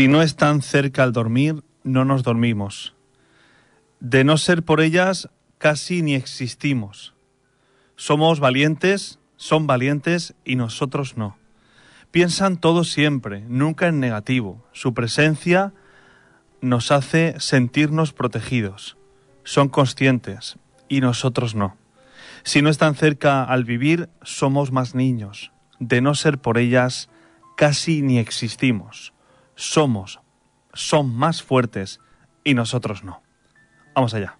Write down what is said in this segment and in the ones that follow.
Si no están cerca al dormir, no nos dormimos. De no ser por ellas, casi ni existimos. Somos valientes, son valientes y nosotros no. Piensan todo siempre, nunca en negativo. Su presencia nos hace sentirnos protegidos. Son conscientes y nosotros no. Si no están cerca al vivir, somos más niños. De no ser por ellas, casi ni existimos. Somos, son más fuertes y nosotros no. Vamos allá.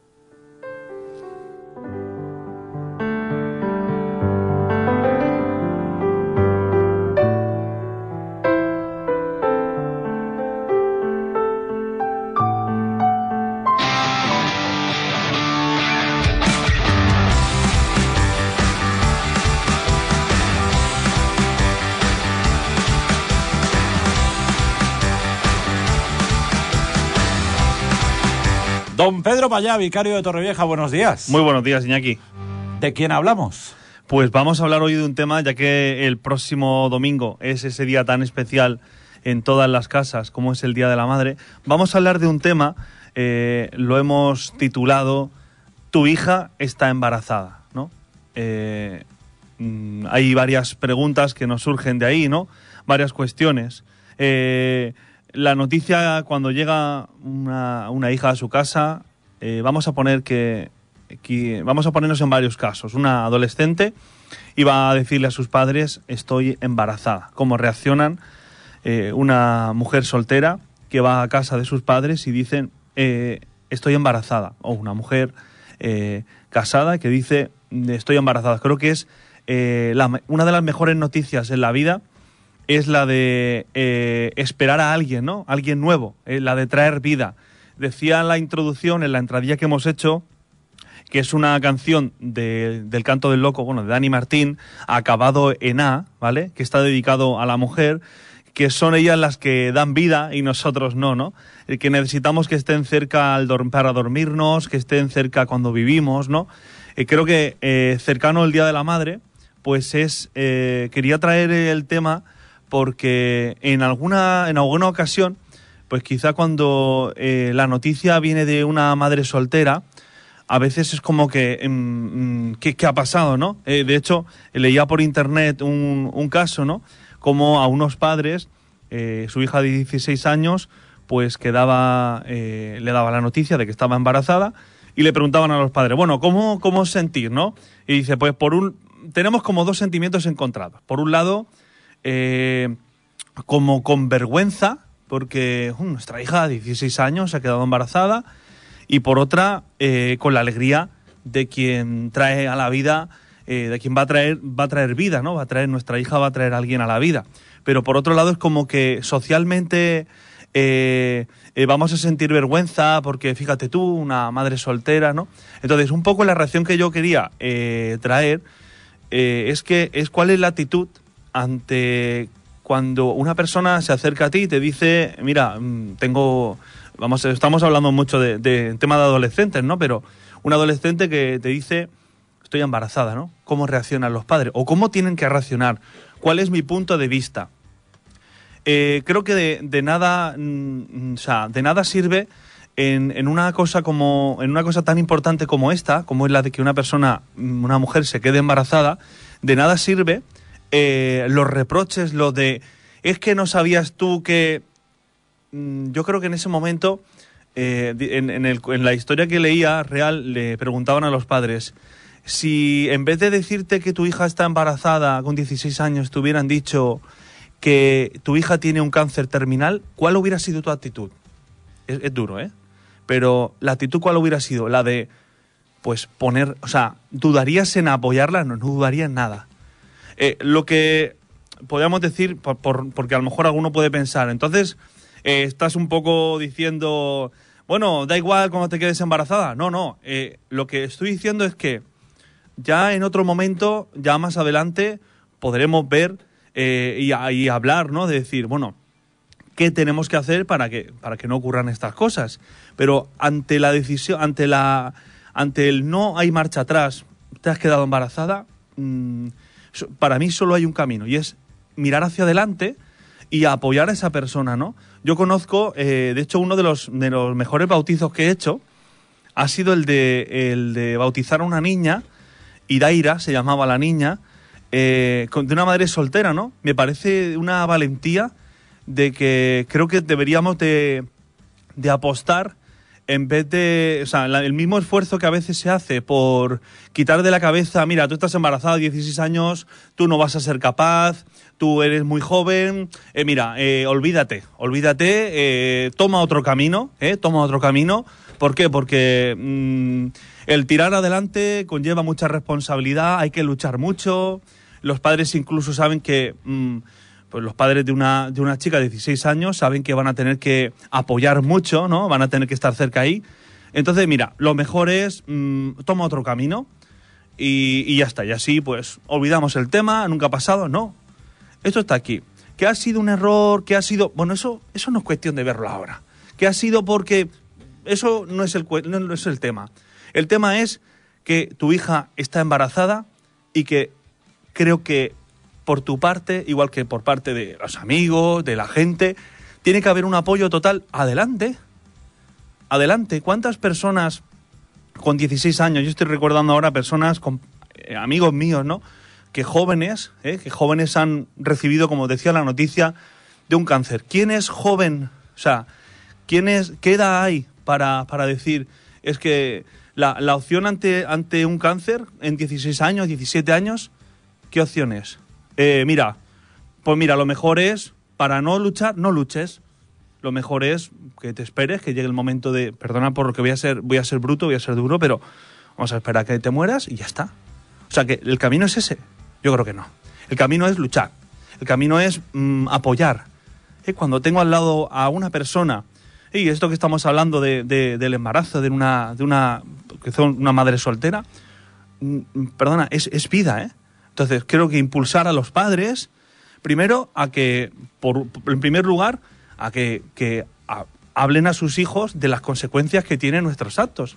Don Pedro Payá, vicario de Torrevieja, buenos días. Muy buenos días, Iñaki. ¿De quién hablamos? Pues vamos a hablar hoy de un tema, ya que el próximo domingo es ese día tan especial en todas las casas como es el Día de la Madre. Vamos a hablar de un tema, eh, lo hemos titulado Tu hija está embarazada, ¿no? Eh, mm, hay varias preguntas que nos surgen de ahí, ¿no? Varias cuestiones. Eh, la noticia cuando llega una, una hija a su casa, eh, vamos a poner que, vamos a ponernos en varios casos. Una adolescente iba a decirle a sus padres estoy embarazada. ¿Cómo reaccionan eh, una mujer soltera que va a casa de sus padres y dicen eh, estoy embarazada? O una mujer casada que dice estoy embarazada. Creo que es una de las mejores noticias en la vida es la de eh, esperar a alguien, ¿no? Alguien nuevo, eh, la de traer vida. Decía en la introducción, en la entradilla que hemos hecho, que es una canción de- del canto del loco, bueno, de Dani Martín, acabado en A, ¿vale? Que está dedicado a la mujer, que son ellas las que dan vida y nosotros no, ¿no? El que necesitamos que estén cerca al para dormirnos, que estén cerca cuando vivimos, ¿no? Eh, creo que eh, cercano el Día de la Madre, pues es, eh, quería traer el tema porque en alguna, en alguna ocasión, pues quizá cuando eh, la noticia viene de una madre soltera, a veces es como que, mm, mm, ¿qué, ha pasado, no? Eh, de hecho, leía por internet un, caso, ¿no? Como a unos padres, eh, su hija de 16 años, pues que daba, le daba la noticia de que estaba embarazada y le preguntaban a los padres, bueno, ¿cómo, cómo sentir, no? Y dice, pues por un, tenemos como dos sentimientos encontrados. Por un lado, eh, como con vergüenza, porque uh, nuestra hija de 16 años se ha quedado embarazada, y por otra, eh, con la alegría de quien trae a la vida, eh, de quien va a traer, va a traer vida, ¿no? Va a traer, nuestra hija va a traer a alguien a la vida. Pero por otro lado es como que socialmente vamos a sentir vergüenza porque fíjate tú, una madre soltera, ¿no? Entonces, un poco la reacción que yo quería traer es que es cuál es la actitud ante cuando una persona se acerca a ti y te dice, mira, mm, tengo, vamos, estamos hablando mucho de, de tema de adolescentes, ¿no? Pero un adolescente que te dice, estoy embarazada, ¿no? ¿Cómo reaccionan los padres? ¿O cómo tienen que reaccionar? ¿Cuál es mi punto de vista? Eh, creo que de, nada, mm, o sea, de nada sirve en, una cosa como, en una cosa tan importante como esta, como es la de que una persona, mm, una mujer se quede embarazada, de nada sirve eh, los reproches, lo de es que no sabías tú que Mm, yo creo que en ese momento, eh, en, en la historia que leía real, le preguntaban a los padres si en vez de decirte que tu hija está embarazada con 16 años, te hubieran dicho que tu hija tiene un cáncer terminal, ¿cuál hubiera sido tu actitud? Es, es duro, ¿eh? Pero la actitud, ¿cuál hubiera sido? La de, pues, poner, o sea, ¿dudarías en apoyarla? No, no dudaría en nada. Eh, lo que podríamos decir, por, por- porque a lo mejor alguno puede pensar, entonces eh, estás un poco diciendo, bueno, da igual cuando te quedes embarazada. No, no. eh, lo que estoy diciendo es que ya en otro momento, ya más adelante, podremos ver y, hablar, ¿no? De decir, bueno, ¿qué tenemos que hacer para que, para que no ocurran estas cosas? Pero ante la decisión, ante la, ante el no hay marcha atrás, te has quedado embarazada, mm, para mí solo hay un camino y es mirar hacia adelante y apoyar a esa persona, ¿no? Yo conozco, eh, de hecho, uno de los, de los mejores bautizos que he hecho ha sido el de, el de bautizar a una niña, Idaira se llamaba la niña, eh, de una madre soltera, ¿no? Me parece una valentía de que creo que deberíamos de, de apostar en vez de, o sea, el mismo esfuerzo que a veces se hace por quitar de la cabeza, mira, tú estás embarazada, 16 años, tú no vas a ser capaz, tú eres muy joven, eh, mira, eh, olvídate, olvídate, eh, toma otro camino, eh, toma otro camino. ¿Por qué? Porque mm, el tirar adelante conlleva mucha responsabilidad, hay que luchar mucho, los padres incluso saben que... mm, pues los padres de una, de una chica de 16 años saben que van a tener que apoyar mucho, ¿no? Van a tener que estar cerca ahí. Entonces, mira, lo mejor es mm, toma otro camino y, y ya está. Y así, pues, olvidamos el tema, nunca ha pasado, no. Esto está aquí. ¿Qué ha sido un error? ¿Qué ha sido...? Bueno, eso, eso no es cuestión de verlo ahora. ¿Qué ha sido porque...? Eso no es el, no es el tema. El tema es que tu hija está embarazada y que creo que por tu parte, igual que por parte de los amigos, de la gente, tiene que haber un apoyo total. Adelante. Adelante. ¿Cuántas personas con 16 años, yo estoy recordando ahora personas, con, eh, amigos míos, ¿no? Que jóvenes, ¿eh? que jóvenes han recibido, como decía la noticia, de un cáncer. ¿Quién es joven? O sea, ¿quién es, ¿qué edad hay para, para decir? Es que la, la opción ante, ante un cáncer en 16 años, 17 años, ¿qué opción es? Eh, mira, pues mira, lo mejor es, para no luchar, no luches. Lo mejor es que te esperes, que llegue el momento de, perdona por lo que voy a ser, voy a ser bruto, voy a ser duro, pero vamos a esperar a que te mueras y ya está. O sea que el camino es ese. Yo creo que no. El camino es luchar. El camino es mm, apoyar. Eh, Cuando tengo al lado a una persona, y esto que estamos hablando de, de- del embarazo de una, de una, que son una madre soltera, mm, perdona, es vida, ¿eh? Entonces, creo que impulsar a los padres, primero, a que, por, en primer lugar, a que, que a- hablen a sus hijos de las consecuencias que tienen nuestros actos.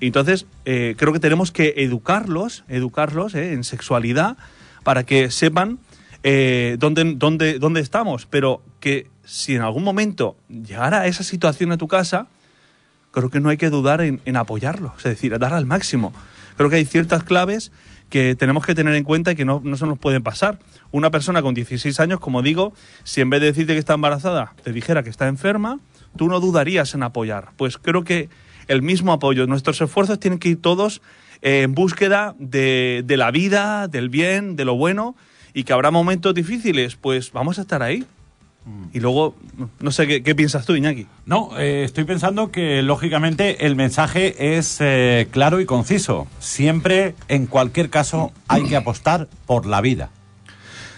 Entonces, eh, creo que tenemos que educarlos, educarlos eh, en sexualidad, para que sepan eh, dónde, dónde, dónde estamos. Pero que si en algún momento llegara a esa situación en tu casa, creo que no hay que dudar en, en apoyarlo, es decir, dar al máximo. Creo que hay ciertas claves que tenemos que tener en cuenta y que no, no se nos pueden pasar. Una persona con 16 años, como digo, si en vez de decirte que está embarazada, te dijera que está enferma, tú no dudarías en apoyar. Pues creo que el mismo apoyo, nuestros esfuerzos tienen que ir todos eh, en búsqueda de, de la vida, del bien, de lo bueno, y que habrá momentos difíciles, pues vamos a estar ahí. Y luego, no sé qué, qué piensas tú, Iñaki. No, eh, estoy pensando que lógicamente el mensaje es eh, claro y conciso. Siempre, en cualquier caso, hay que apostar por la vida.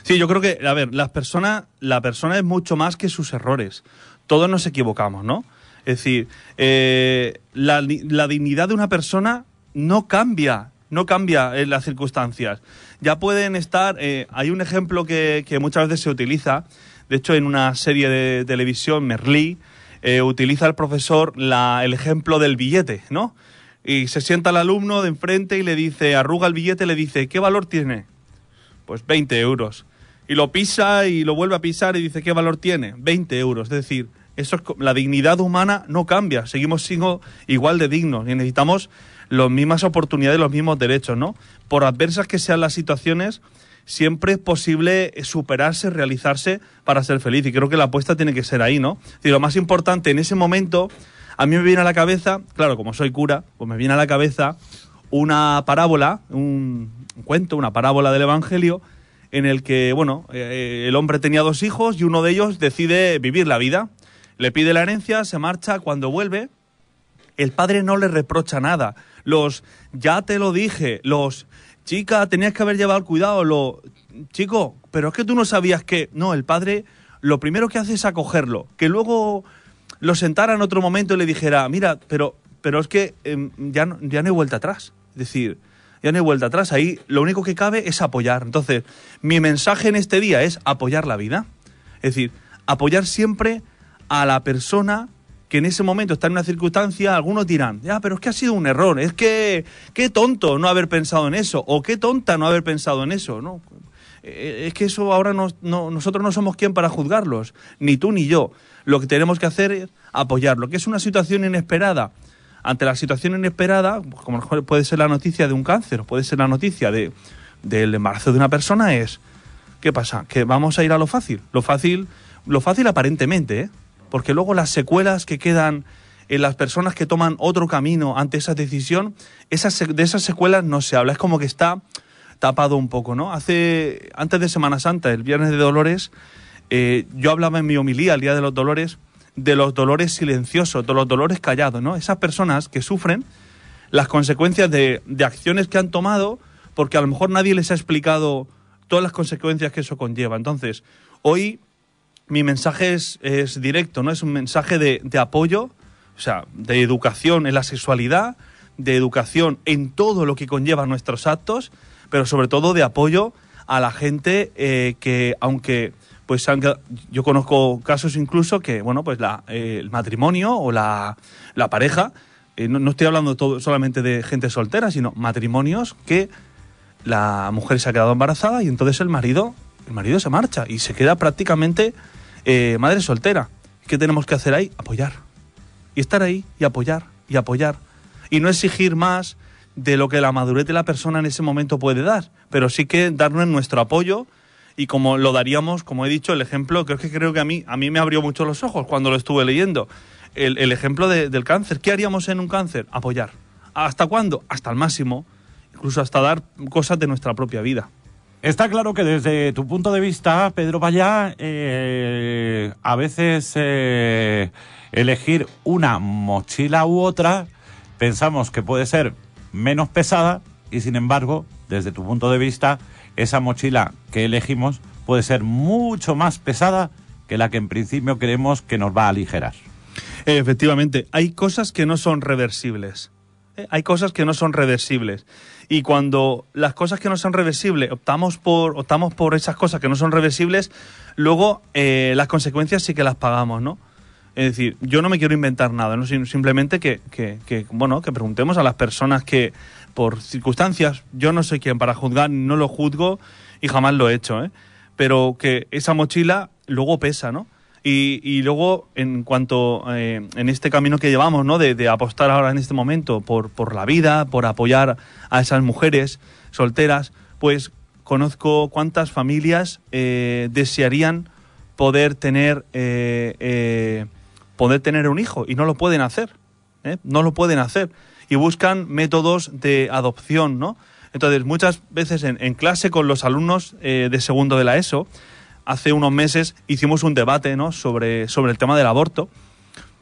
Sí, yo creo que, a ver, las personas, la persona es mucho más que sus errores. Todos nos equivocamos, ¿no? Es decir, eh, la, la dignidad de una persona no cambia, no cambia en las circunstancias. Ya pueden estar, eh, hay un ejemplo que, que muchas veces se utiliza, de hecho en una serie de televisión, Merlí, eh, utiliza el profesor el ejemplo del billete, ¿no? Y se sienta el alumno de enfrente y le dice, arruga el billete le dice, ¿qué valor tiene? pues 20 euros. Y lo pisa y lo vuelve a pisar y dice, ¿qué valor tiene? 20 euros. Es decir, eso es, la dignidad humana no cambia, seguimos siendo igual de dignos y necesitamos las mismas oportunidades, los mismos derechos, ¿no? Por adversas que sean las situaciones, siempre es posible superarse, realizarse para ser feliz. Y creo que la apuesta tiene que ser ahí, ¿no? Y lo más importante en ese momento, a mí me viene a la cabeza, claro, como soy cura, pues me viene a la cabeza una parábola, un cuento, una parábola del Evangelio, en el que, bueno, eh, el hombre tenía dos hijos y uno de ellos decide vivir la vida. Le pide la herencia, se marcha, cuando vuelve, el padre no le reprocha nada. Los, ya te lo dije, los, chica, tenías que haber llevado cuidado, lo, chico, pero es que tú no sabías que, no, el padre lo primero que hace es acogerlo, que luego lo sentara en otro momento y le dijera, mira, pero, pero es que em, ya, no, ya no hay vuelta atrás. Es decir, ya no hay vuelta atrás. Ahí lo único que cabe es apoyar. Entonces, mi mensaje en este día es apoyar la vida. Es decir, apoyar siempre a la persona que en ese momento está en una circunstancia, algunos dirán, ya, pero es que ha sido un error, es que qué tonto no haber pensado en eso, o qué tonta no haber pensado en eso, ¿no? Eh, Es que eso ahora nos- no- nosotros no somos quien para juzgarlos, ni tú ni yo. Lo que tenemos que hacer es apoyarlo, que es una situación inesperada. Ante la situación inesperada, pues, como puede ser la noticia de un cáncer, puede ser la noticia de, del embarazo de una persona, es ¿Qué pasa? Que vamos a ir a lo fácil. Lo fácil, lo fácil aparentemente, ¿eh? Porque luego las secuelas que quedan en las personas que toman otro camino ante esa decisión, esas, de esas secuelas no se habla. Es como que está tapado un poco, ¿no? Hace, antes de Semana Santa, el Viernes de Dolores, eh, yo hablaba en mi homilía, el Día de los Dolores, de los dolores silenciosos, de los dolores callados, ¿no? Esas personas que sufren las consecuencias de, de acciones que han tomado porque a lo mejor nadie les ha explicado todas las consecuencias que eso conlleva. Entonces, hoy mi mensaje es, es directo, ¿no? Es un mensaje de, de apoyo, o sea, de educación en la sexualidad, de educación en todo lo que conlleva nuestros actos, pero sobre todo de apoyo a la gente eh, que, aunque pues yo conozco casos incluso que, bueno, pues la, eh, el matrimonio o la, la pareja, eh, no, no estoy hablando todo, solamente de gente soltera, sino matrimonios que la mujer se ha quedado embarazada y entonces el marido, el marido se marcha y se queda prácticamente eh, madre soltera. ¿Qué tenemos que hacer ahí? Apoyar. Y estar ahí y apoyar y apoyar. Y no exigir más de lo que la madurez de la persona en ese momento puede dar, pero sí que darnos nuestro apoyo y como lo daríamos, como he dicho, el ejemplo, creo que creo que a mí, a mí me abrió mucho los ojos cuando lo estuve leyendo. El, el ejemplo de- del cáncer. ¿Qué haríamos en un cáncer? Apoyar. ¿Hasta cuándo? Hasta el máximo. Incluso hasta dar cosas de nuestra propia vida. Está claro que desde tu punto de vista, Pedro Vallá, eh, a veces eh, elegir una mochila u otra pensamos que puede ser menos pesada y sin embargo, desde tu punto de vista, esa mochila que elegimos puede ser mucho más pesada que la que en principio creemos que nos va a aligerar. Efectivamente, hay cosas que no son reversibles. ¿Eh? Hay cosas que no son reversibles. Y cuando las cosas que no son reversibles optamos por, optamos por esas cosas que no son reversibles, luego eh, las consecuencias sí que las pagamos, ¿no? Es decir, yo no me quiero inventar nada, ¿no? Simplemente que, que, que, bueno, que preguntemos a las personas que, por circunstancias, yo no soy quien para juzgar, no lo juzgo y jamás lo he hecho, ¿eh? Pero que esa mochila luego pesa, ¿no? Y, y luego, en cuanto eh, en este camino que llevamos, ¿no? De, apostar ahora en este momento por, por la vida, por apoyar a esas mujeres solteras, pues conozco cuántas familias eh, desearían poder tener eh, eh, poder tener un hijo y no lo pueden hacer, no lo pueden hacer y buscan métodos de adopción, ¿no? Entonces muchas veces en, clase con los alumnos de segundo de la ESO hace unos meses hicimos un debate, ¿no? Sobre sobre el tema del aborto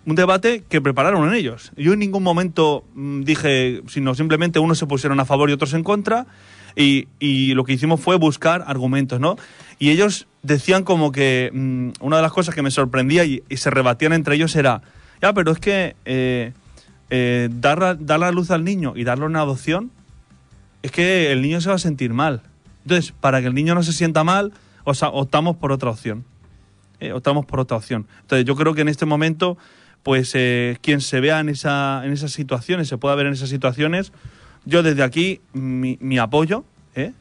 un debate que prepararon ellos. Yo en ningún momento mm, dije, sino simplemente unos se pusieron a favor y otros en contra, y, y lo que hicimos fue buscar argumentos, ¿no? Y ellos decían como que mm, una de las cosas que me sorprendía y, se rebatían entre ellos era, ya, pero es que eh, eh, dar, dar la luz al niño y darle una adopción, es que el niño se va a sentir mal. Entonces, para que el niño no se sienta mal, o sea, optamos por otra opción eh, optamos por otra opción. Entonces, yo creo que en este momento, pues eh, quien se vea en, esa, en esas situaciones, se pueda ver en esas situaciones, yo desde aquí mi, apoyo, ¿eh?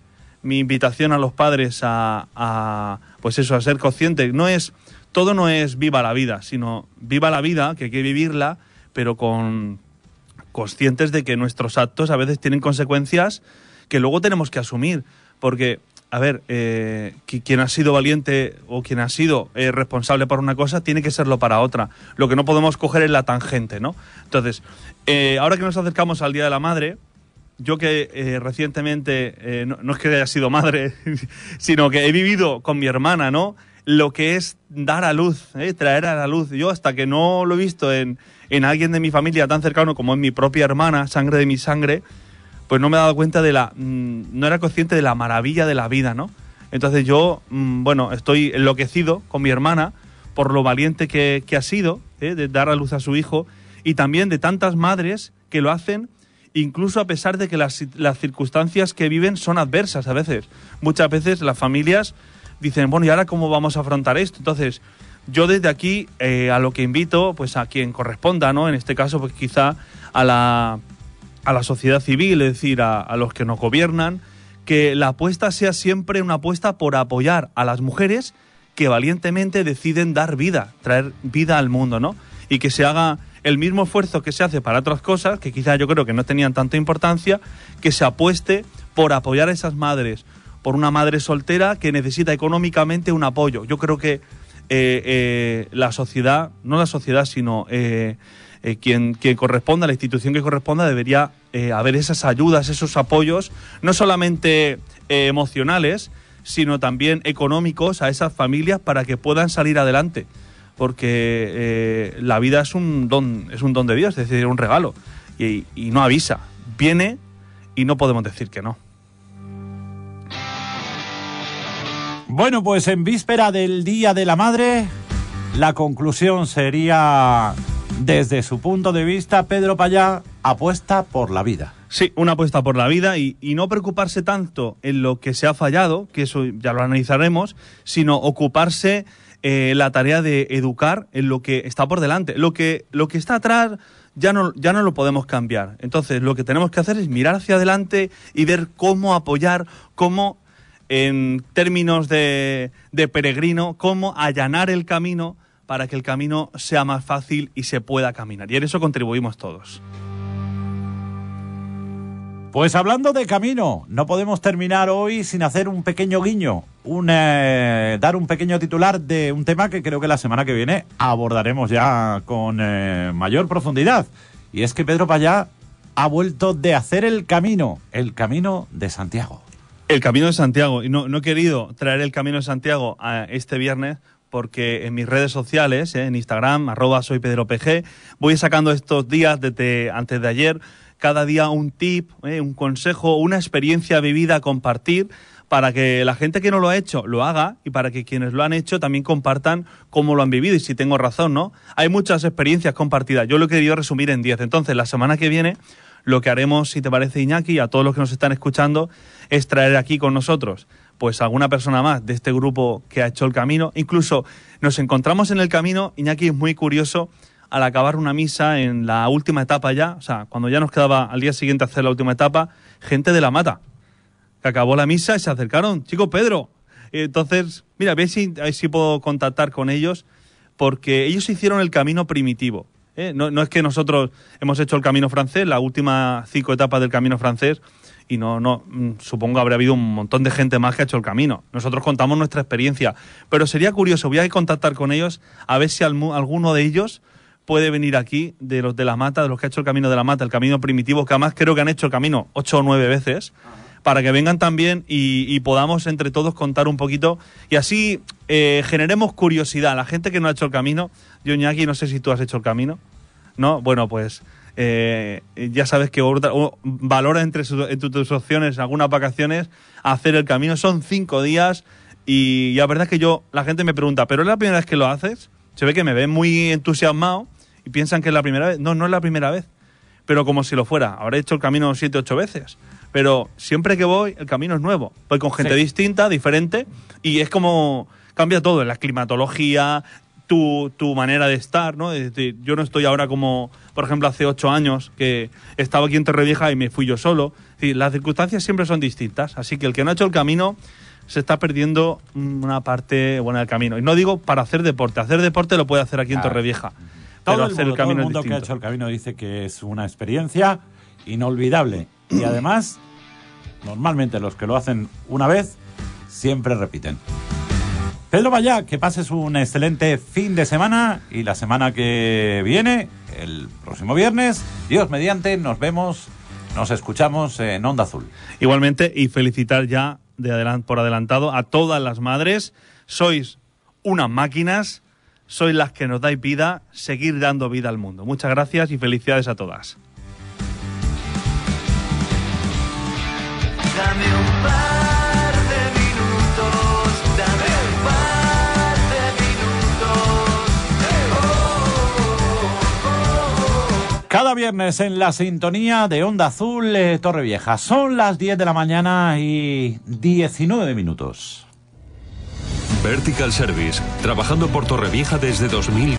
mi invitación a los padres a, a, pues eso, a ser conscientes. No es, todo no es viva la vida, sino viva la vida, que hay que vivirla, pero con conscientes de que nuestros actos a veces tienen consecuencias que luego tenemos que asumir. Porque, a ver, eh, qui- quien ha sido valiente o quien ha sido eh, responsable por una cosa tiene que serlo para otra. Lo que no podemos coger es la tangente, ¿no? Entonces, eh, ahora que nos acercamos al Día de la Madre, yo que eh, recientemente, eh, no, no es que haya sido madre, sino que he vivido con mi hermana, ¿no? Lo que es dar a luz, ¿eh? traer a la luz. Yo hasta que no lo he visto en, en alguien de mi familia tan cercano como en mi propia hermana, sangre de mi sangre, pues no me he dado cuenta de la... mm, no era consciente de la maravilla de la vida, ¿no? Entonces yo, mm, bueno, estoy enloquecido con mi hermana por lo valiente que, ha sido ¿eh? de dar a luz a su hijo, y también de tantas madres que lo hacen incluso a pesar de que las, las circunstancias que viven son adversas a veces. Muchas veces las familias dicen, bueno, ¿y ahora cómo vamos a afrontar esto? Entonces, yo desde aquí eh, a lo que invito, pues a quien corresponda, ¿no? En este caso, pues quizá a la, a la sociedad civil, es decir, a, a los que nos gobiernan, que la apuesta sea siempre una apuesta por apoyar a las mujeres que valientemente deciden dar vida, traer vida al mundo, ¿no? Y que se haga el mismo esfuerzo que se hace para otras cosas, que quizás yo creo que no tenían tanta importancia, que se apueste por apoyar a esas madres, por una madre soltera que necesita económicamente un apoyo. Yo creo que eh, eh, la sociedad, no la sociedad, sino eh, eh, quien, quien corresponda, la institución que corresponda, debería eh, haber esas ayudas, esos apoyos, no solamente eh, emocionales, sino también económicos a esas familias para que puedan salir adelante. Porque la vida es un don, es un don de Dios, es decir, un regalo. Y no avisa. Viene y no podemos decir que no. Bueno, pues en víspera del Día de la Madre, la conclusión sería, desde su punto de vista, Pedro Payá apuesta por la vida. Sí, una apuesta por la vida y, y no preocuparse tanto en lo que se ha fallado, que eso ya lo analizaremos, sino ocuparse eh, la tarea de educar en lo que está por delante. Lo que, lo que está atrás ya no, ya no lo podemos cambiar. Entonces, lo que tenemos que hacer es mirar hacia adelante y ver cómo apoyar, cómo, en términos de, de peregrino, cómo allanar el camino para que el camino sea más fácil y se pueda caminar. Y en eso contribuimos todos. Pues hablando de camino, no podemos terminar hoy sin hacer un pequeño guiño, un, eh, dar un pequeño titular de un tema que creo que la semana que viene abordaremos ya con eh, mayor profundidad. Y es que Pedro Payá ha vuelto de hacer el camino, el camino de Santiago. El Camino de Santiago. Y no, no he querido traer el Camino de Santiago a este viernes porque en mis redes sociales, eh, en Instagram, arroba soy Pedro PG, voy sacando estos días desde antes de ayer, cada día un tip, eh, un consejo, una experiencia vivida a compartir para que la gente que no lo ha hecho lo haga y para que quienes lo han hecho también compartan cómo lo han vivido y si tengo razón, ¿no? Hay muchas experiencias compartidas. Yo lo he querido resumir en 10. Entonces, la semana que viene lo que haremos, si te parece, Iñaki, a todos los que nos están escuchando, es traer aquí con nosotros pues alguna persona más de este grupo que ha hecho el camino. Incluso nos encontramos en el camino, Iñaki es muy curioso, al acabar una misa en la última etapa ya, o sea, cuando ya nos quedaba al día siguiente hacer la última etapa, gente de la mata, que acabó la misa y se acercaron, chico Pedro. Entonces, mira, a ver si, a ver si puedo contactar con ellos, porque ellos hicieron el camino primitivo. ¿eh? No, no es que nosotros hemos hecho el camino francés, la última cinco etapas del camino francés, y no, no, mm, supongo habrá habido un montón de gente más que ha hecho el camino. Nosotros contamos nuestra experiencia, pero sería curioso, voy a contactar con ellos a ver si alguno de ellos puede venir aquí, de los de la mata, de los que ha hecho el camino de la mata, el camino primitivo, que además creo que han hecho el camino ocho o nueve veces, para que vengan también y, y podamos entre todos contar un poquito y así eh, generemos curiosidad. La gente que no ha hecho el camino, yo Iñaki, no sé si tú has hecho el camino, ¿no? Bueno, pues eh, ya sabes que otra- o valora entre, su- entre tus opciones algunas vacaciones hacer el camino. Son cinco días y la verdad es que yo, la gente me pregunta, ¿pero es la primera vez que lo haces? Se ve que me ven muy entusiasmado y piensan que es la primera vez. No, no es la primera vez. Pero como si lo fuera. Habré hecho el camino siete, ocho veces. Pero siempre que voy, el camino es nuevo. Voy con gente Sí. distinta, diferente, y es como cambia todo, la climatología, tu, tu manera de estar, ¿no? Es decir, yo no estoy ahora como, por ejemplo, hace ocho años que estaba aquí en Torrevieja y me fui yo solo. Es decir, las circunstancias siempre son distintas, así que el que no ha hecho el camino se está perdiendo una parte buena del camino. Y no digo para hacer deporte, hacer deporte lo puede hacer aquí en. Torrevieja. Todo pero el hacer mundo, el camino todo el es mundo que ha hecho el camino dice que es una experiencia inolvidable. Y además, normalmente los que lo hacen una vez, siempre repiten. Pedro Vaya, que pases un excelente fin de semana y la semana que viene, el próximo viernes, Dios mediante, nos vemos, nos escuchamos en Onda Azul. Igualmente, y felicitar ya de por adelantado a todas las madres. Sois unas máquinas, sois las que nos dais vida, seguir dando vida al mundo. Muchas gracias y felicidades a todas. Dame un Cada viernes en la sintonía de Onda Azul eh, Torrevieja. Son las 10 de la mañana y 19 minutos. Vertical Service, trabajando por Torrevieja desde 2000.